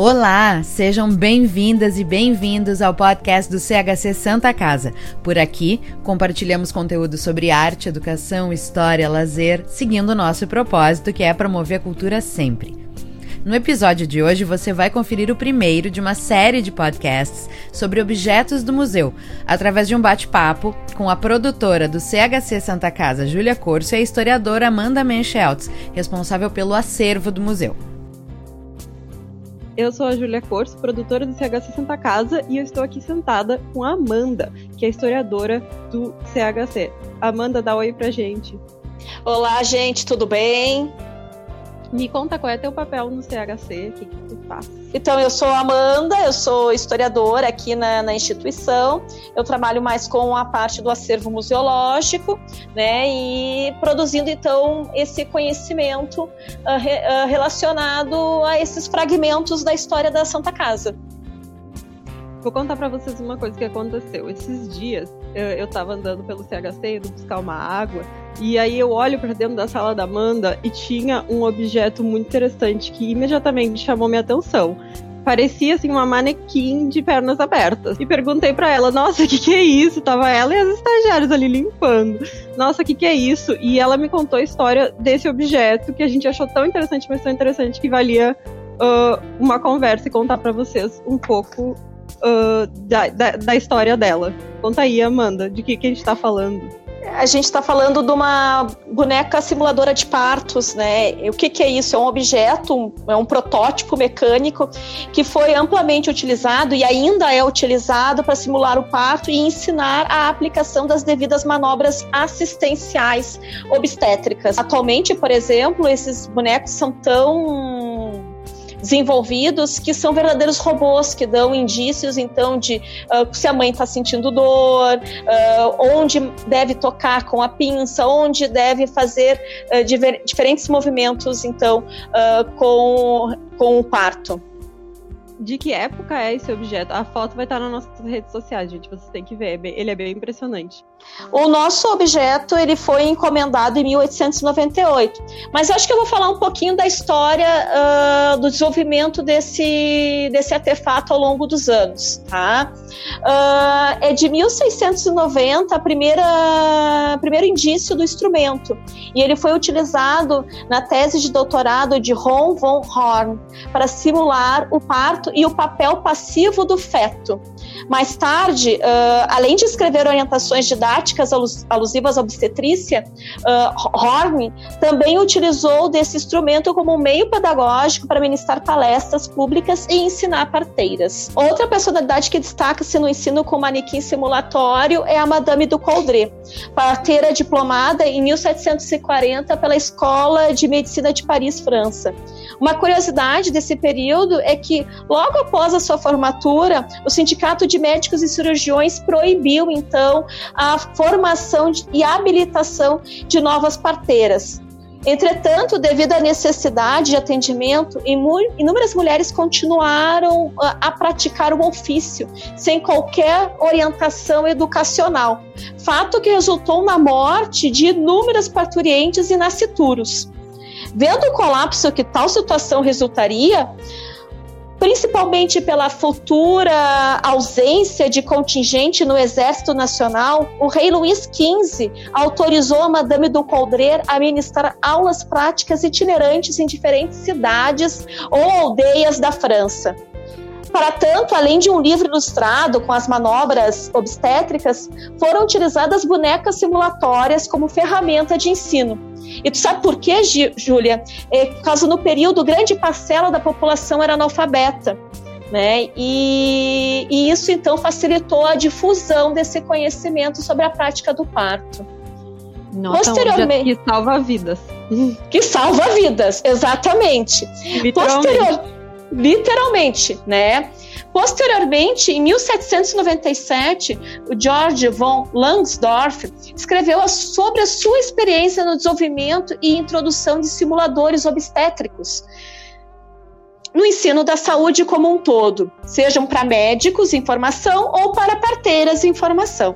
Olá, sejam bem-vindas e bem-vindos ao podcast do CHC Santa Casa. Por aqui, compartilhamos conteúdo sobre arte, educação, história, lazer, seguindo o nosso propósito, que é promover a cultura sempre. No episódio de hoje, você vai conferir o primeiro de uma série de podcasts sobre objetos do museu, através de um bate-papo com a produtora do CHC Santa Casa, Júlia Corso, e a historiadora Amanda Mencheltz, responsável pelo acervo do museu. Eu sou a Júlia Corso, produtora do CHC Santa Casa, e eu estou aqui sentada com a Amanda, que é historiadora do CHC. Amanda, dá um oi pra gente. Olá, gente, tudo bem? Me conta qual é teu papel no CHC, o que, que tu faz? Então, eu sou Amanda, eu sou historiadora aqui na, na, instituição. Eu trabalho mais com a parte do acervo museológico, né, e produzindo então esse conhecimento uh, re, uh, relacionado a esses fragmentos da história da Santa Casa. Vou contar para vocês uma coisa que aconteceu. Esses dias eu estava andando pelo CHC, indo buscar uma água, e aí eu olho para dentro da sala da Amanda e tinha um objeto muito interessante que imediatamente chamou minha atenção. Parecia assim uma manequim de pernas abertas. E perguntei para ela: "Nossa, o que que é isso?" Tava ela e as estagiárias ali limpando. "Nossa, o que que é isso?" E ela me contou a história desse objeto que a gente achou tão interessante, mas tão interessante que valia uh, uma conversa e contar para vocês um pouco uh, da, da, da, história dela. Conta aí, Amanda, de que, que a gente está falando. A gente está falando de uma boneca simuladora de partos, né? O que, que é isso? É um objeto, é um protótipo mecânico que foi amplamente utilizado e ainda é utilizado para simular o parto e ensinar a aplicação das devidas manobras assistenciais obstétricas. Atualmente, por exemplo, esses bonecos são tão desenvolvidos que são verdadeiros robôs que dão indícios então de uh, se a mãe está sentindo dor, uh, onde deve tocar com a pinça, onde deve fazer uh, diver, diferentes movimentos então com, com o parto de que época é esse objeto. A foto vai estar nas nossas redes sociais, gente. Vocês têm que ver. É ele é bem impressionante. O nosso objeto ele foi encomendado em 1898. Mas acho que eu vou falar um pouquinho da história uh, do desenvolvimento desse, desse artefato ao longo dos anos. Tá? Uh, é de 1690 a primeira primeiro indício do instrumento. E ele foi utilizado na tese de doutorado de Ron von Horn para simular o parto e o papel passivo do feto. Mais tarde, uh, além de escrever orientações didáticas alusivas à obstetrícia, uh, Horn também utilizou desse instrumento como um meio pedagógico para ministrar palestras públicas e ensinar parteiras. Outra personalidade que destaca-se no ensino com manequim simulatório é a Madame du Coldre, parteira diplomada em 1740 pela Escola de Medicina de Paris, França. Uma curiosidade desse período é que, logo após a sua formatura, o Sindicato de Médicos e Cirurgiões proibiu, então, a formação e habilitação de novas parteiras. Entretanto, devido à necessidade de atendimento, inúmeras mulheres continuaram a, praticar o ofício sem qualquer orientação educacional, fato que resultou na morte de inúmeras parturientes e nascituros. Vendo o colapso que tal situação resultaria, principalmente pela futura ausência de contingente no Exército Nacional, o rei Luís XV autorizou a Madame do Coldrer a ministrar aulas práticas itinerantes em diferentes cidades ou aldeias da França. Para tanto, além de um livro ilustrado com as manobras obstétricas, foram utilizadas bonecas simulatórias como ferramenta de ensino. E tu sabe por quê, Júlia? É, por causa no período, grande parcela da população era analfabeta. Né? E, e isso então facilitou a difusão desse conhecimento sobre a prática do parto. Nossa, Posteriormente, que salva vidas. Que salva vidas, exatamente. Literalmente. Posterior, literalmente, né? Posteriormente, em 1797, o George von Langsdorff escreveu sobre a sua experiência no desenvolvimento e introdução de simuladores obstétricos no ensino da saúde como um todo, sejam para médicos em formação ou para parteiras em formação.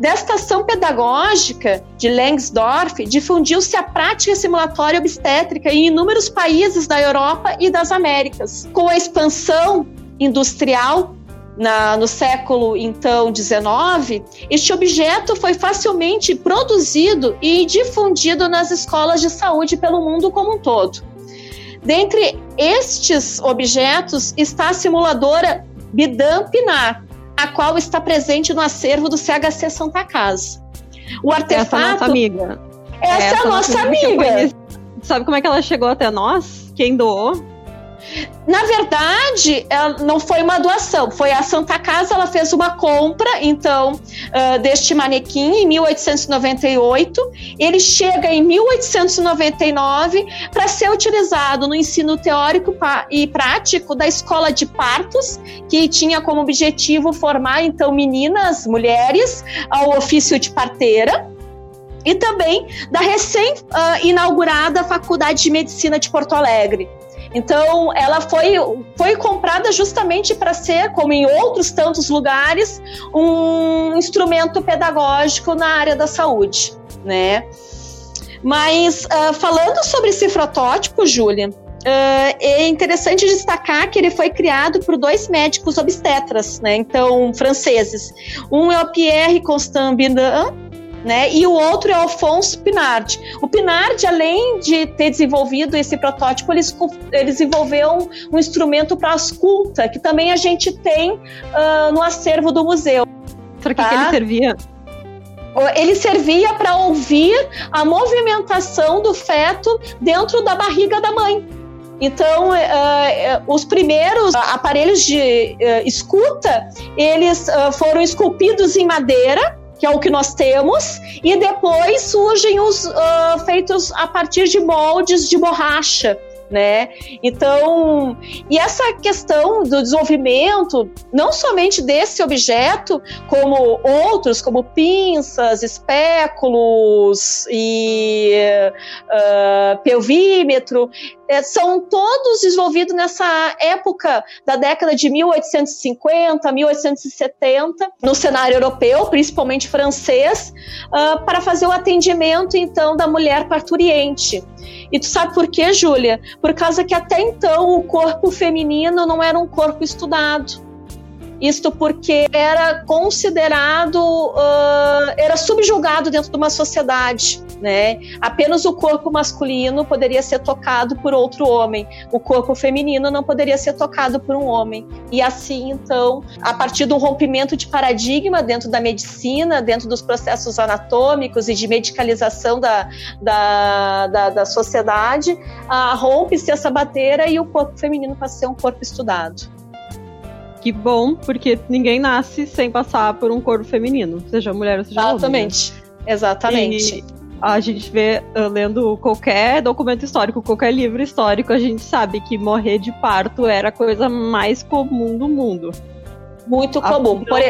Desta ação pedagógica de Langsdorff, difundiu-se a prática simulatória obstétrica em inúmeros países da Europa e das Américas. Com a expansão industrial na, no século então 19, este objeto foi facilmente produzido e difundido nas escolas de saúde pelo mundo como um todo. Dentre estes objetos está a simuladora Bidam Pinar, a qual está presente no acervo do CHC Santa Casa. O artefato. Essa é a nossa amiga. Essa, essa é a nossa amiga. Sabe como é que ela chegou até nós? Quem doou? Na verdade, não foi uma doação, foi a Santa Casa, ela fez uma compra, então, uh, deste manequim em 1898. Ele chega em 1899 para ser utilizado no ensino teórico e prático da escola de partos, que tinha como objetivo formar, então, meninas, mulheres, ao ofício de parteira e também da recém-inaugurada ah, Faculdade de Medicina de Porto Alegre. Então, ela foi, foi comprada justamente para ser, como em outros tantos lugares, um instrumento pedagógico na área da saúde, né? Mas, uh, falando sobre esse protótipo, Júlia, Uh, é interessante destacar que ele foi criado por dois médicos obstetras, né? Então, franceses. Um é o Pierre Constant Binan né? E o outro é o Alfonso Pinard. O Pinard, além de ter desenvolvido esse protótipo, ele, ele desenvolveu um, um instrumento para escuta, que também a gente tem uh, no acervo do museu. Para que, tá? que ele servia? Ele servia para ouvir a movimentação do feto dentro da barriga da mãe. Então, uh, uh, os primeiros aparelhos de uh, escuta, eles foram esculpidos em madeira, que é o que nós temos, e depois surgem os uh, feitos a partir de moldes de borracha né? Então, e essa questão do desenvolvimento, não somente desse objeto, como outros, como pinças, espéculos e uh, pelvímetro, é, são todos desenvolvidos nessa época da década de 1850, 1870, no cenário europeu, principalmente francês, uh, para fazer o atendimento, então, da mulher parturiente. E tu sabe por quê, Júlia? Por causa que até então o corpo feminino não era um corpo estudado. Isto porque era considerado, uh, era subjugado dentro de uma sociedade, né? Apenas o corpo masculino poderia ser tocado por outro homem, o corpo feminino não poderia ser tocado por um homem. E assim, então, a partir do rompimento de paradigma dentro da medicina, dentro dos processos anatômicos e de medicalização da, da, da, da sociedade, rompe-se essa bateira e o corpo feminino passa a ser um corpo estudado. Que bom, porque ninguém nasce sem passar por um corpo feminino, seja mulher ou seja Exatamente. homem. Né? Exatamente. A gente vê, uh, lendo qualquer documento histórico, qualquer livro histórico, a gente sabe que morrer de parto era a coisa mais comum do mundo. Muito comum. Por...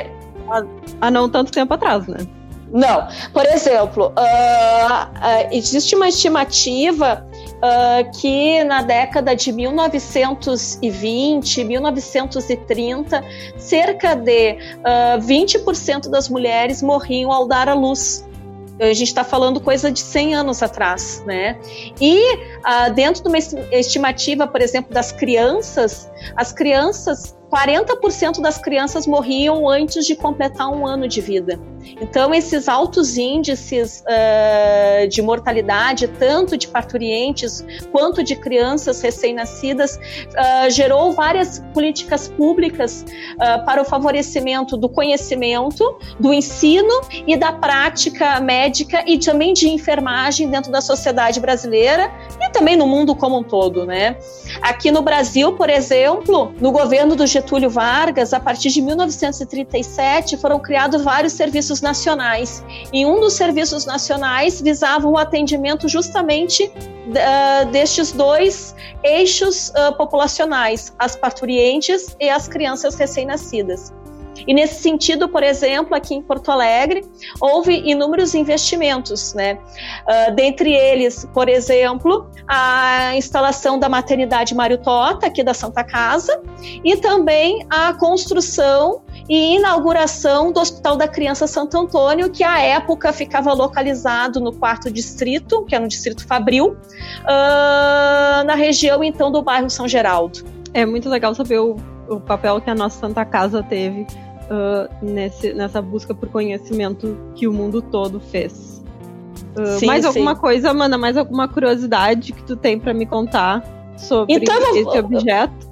Há, há não tanto tempo atrás, né? Não. Por exemplo, uh, uh, existe uma estimativa uh, que na década de 1920, 1930, cerca de uh, 20% das mulheres morriam ao dar à luz. A gente está falando coisa de 100 anos atrás, né? E uh, dentro de uma estimativa, por exemplo, das crianças, as crianças 40% das crianças morriam antes de completar um ano de vida. Então, esses altos índices uh, de mortalidade, tanto de parturientes quanto de crianças recém-nascidas, uh, gerou várias políticas públicas uh, para o favorecimento do conhecimento, do ensino e da prática médica e também de enfermagem dentro da sociedade brasileira e também no mundo como um todo, né? Aqui no Brasil, por exemplo, no governo do Vargas, a partir de 1937, foram criados vários serviços nacionais. E um dos serviços nacionais visava o atendimento justamente uh, destes dois eixos uh, populacionais, as parturientes e as crianças recém-nascidas. E nesse sentido, por exemplo, aqui em Porto Alegre, houve inúmeros investimentos, né? Uh, dentre eles, por exemplo, a instalação da maternidade Mário Tota, aqui da Santa Casa, e também a construção e inauguração do Hospital da Criança Santo Antônio, que à época ficava localizado no quarto distrito, que é no distrito Fabril, uh, na região então do bairro São Geraldo. É muito legal saber o, o papel que a nossa Santa Casa teve uh, nesse, nessa busca por conhecimento que o mundo todo fez. Uh, sim, mais sim. alguma coisa, Amanda? Mais alguma curiosidade que tu tem para me contar sobre então, esse objeto?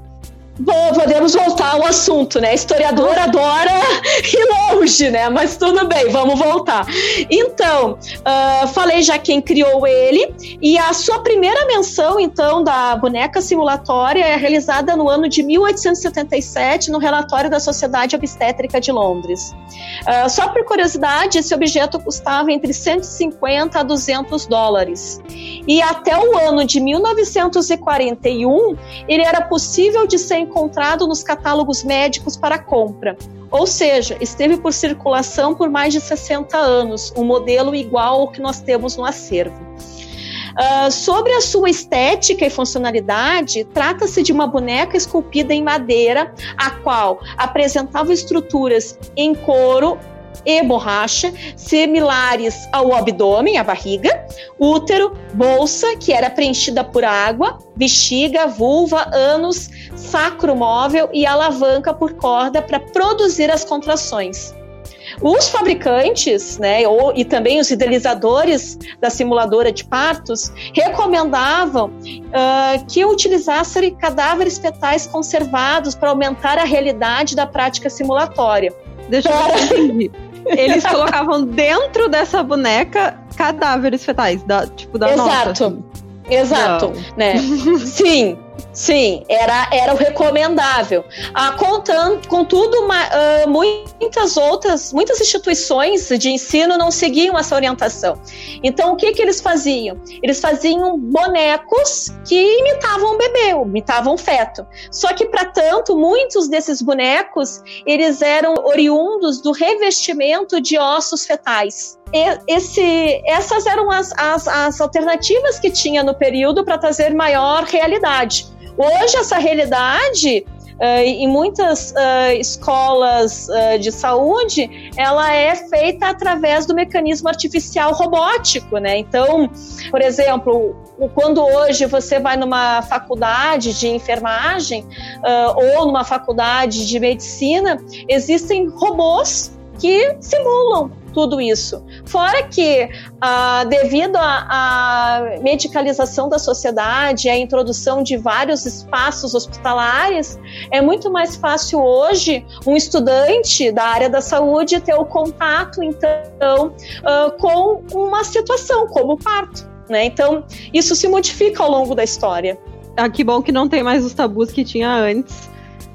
Bom, podemos voltar ao assunto, né? Historiador adora ir longe, né? Mas tudo bem, vamos voltar. Então, uh, falei já quem criou ele, e a sua primeira menção, então, da boneca simulatória é realizada no ano de 1877, no relatório da Sociedade Obstétrica de Londres. Uh, só por curiosidade, esse objeto custava entre 150 a 200 dólares. E até o ano de 1941, ele era possível de ser encontrado nos catálogos médicos para compra. Ou seja, esteve por circulação por mais de 60 anos, um modelo igual ao que nós temos no acervo. Uh, sobre a sua estética e funcionalidade, trata-se de uma boneca esculpida em madeira, a qual apresentava estruturas em couro e borracha, similares ao abdômen, a barriga, útero, bolsa, que era preenchida por água, bexiga, vulva, ânus, sacro móvel e alavanca por corda para produzir as contrações. Os fabricantes, né, ou, e também os idealizadores da simuladora de partos recomendavam uh, que utilizassem cadáveres fetais conservados para aumentar a realidade da prática simulatória. Deixa eu entender. Eles colocavam dentro dessa boneca cadáveres fetais, da, tipo da Exato. nossa. Exato. Exato, né? Sim. Sim, era, era o recomendável. Ah, contando, contudo, uma, uh, muitas outras, muitas instituições de ensino não seguiam essa orientação. Então, o que, que eles faziam? Eles faziam bonecos que imitavam um bebê, imitavam um feto. Só que, para tanto, muitos desses bonecos, eles eram oriundos do revestimento de ossos fetais. Esse, essas eram as, as, as alternativas que tinha no período para trazer maior realidade. Hoje, essa realidade Uh, em muitas uh, escolas uh, de saúde, ela é feita através do mecanismo artificial robótico, né? Então, por exemplo, quando hoje você vai numa faculdade de enfermagem ou numa faculdade de medicina, existem robôs que simulam tudo isso. Fora que, ah, devido à medicalização da sociedade, à introdução de vários espaços hospitalares, é muito mais fácil hoje um estudante da área da saúde ter o contato, então, ah, com uma situação como o parto. Né? Então, isso se modifica ao longo da história. Ah, que bom que não tem mais os tabus que tinha antes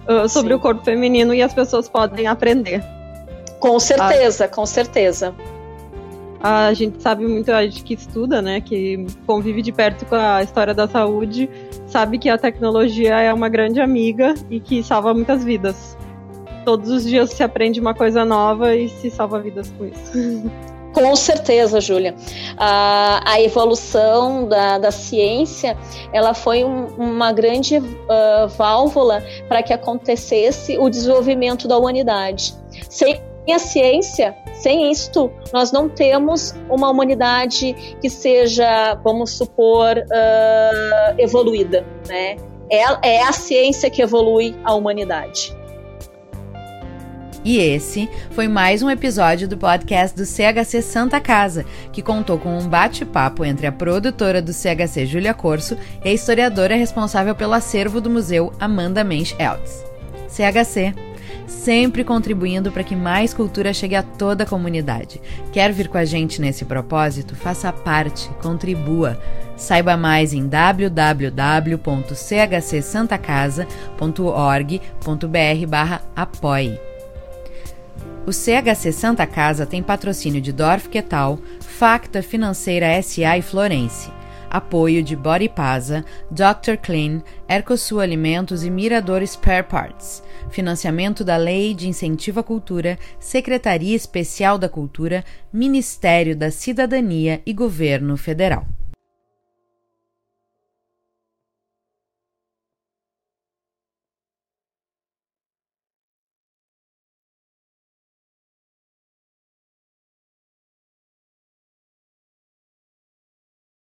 uh, sobre Sim. o corpo feminino e as pessoas podem aprender. Com certeza, a, com certeza. A gente sabe muito, a gente que estuda, né, que convive de perto com a história da saúde, sabe que a tecnologia é uma grande amiga e que salva muitas vidas. Todos os dias se aprende uma coisa nova e se salva vidas com isso. Com certeza, Júlia. A, a evolução da, da ciência, ela foi um, uma grande uh, válvula para que acontecesse o desenvolvimento da humanidade. Sem a ciência, sem isto, nós não temos uma humanidade que seja, vamos supor, uh, evoluída, né? É, é a ciência que evolui a humanidade. E esse foi mais um episódio do podcast do CHC Santa Casa, que contou com um bate-papo entre a produtora do CHC Júlia Corso e a historiadora responsável pelo acervo do museu Amanda Mensch Eltz. CHC sempre contribuindo para que mais cultura chegue a toda a comunidade. Quer vir com a gente nesse propósito? Faça parte, contribua. Saiba mais em www.chcsantacasa.org.br/apoie. O CHC Santa Casa tem patrocínio de Dorf Quetal, Facta Financeira SA e Florence. Apoio de Body Pasa, Dr. Clean, Ercosul Alimentos e Mirador Spare Parts. Financiamento da Lei de Incentivo à Cultura, Secretaria Especial da Cultura, Ministério da Cidadania e Governo Federal.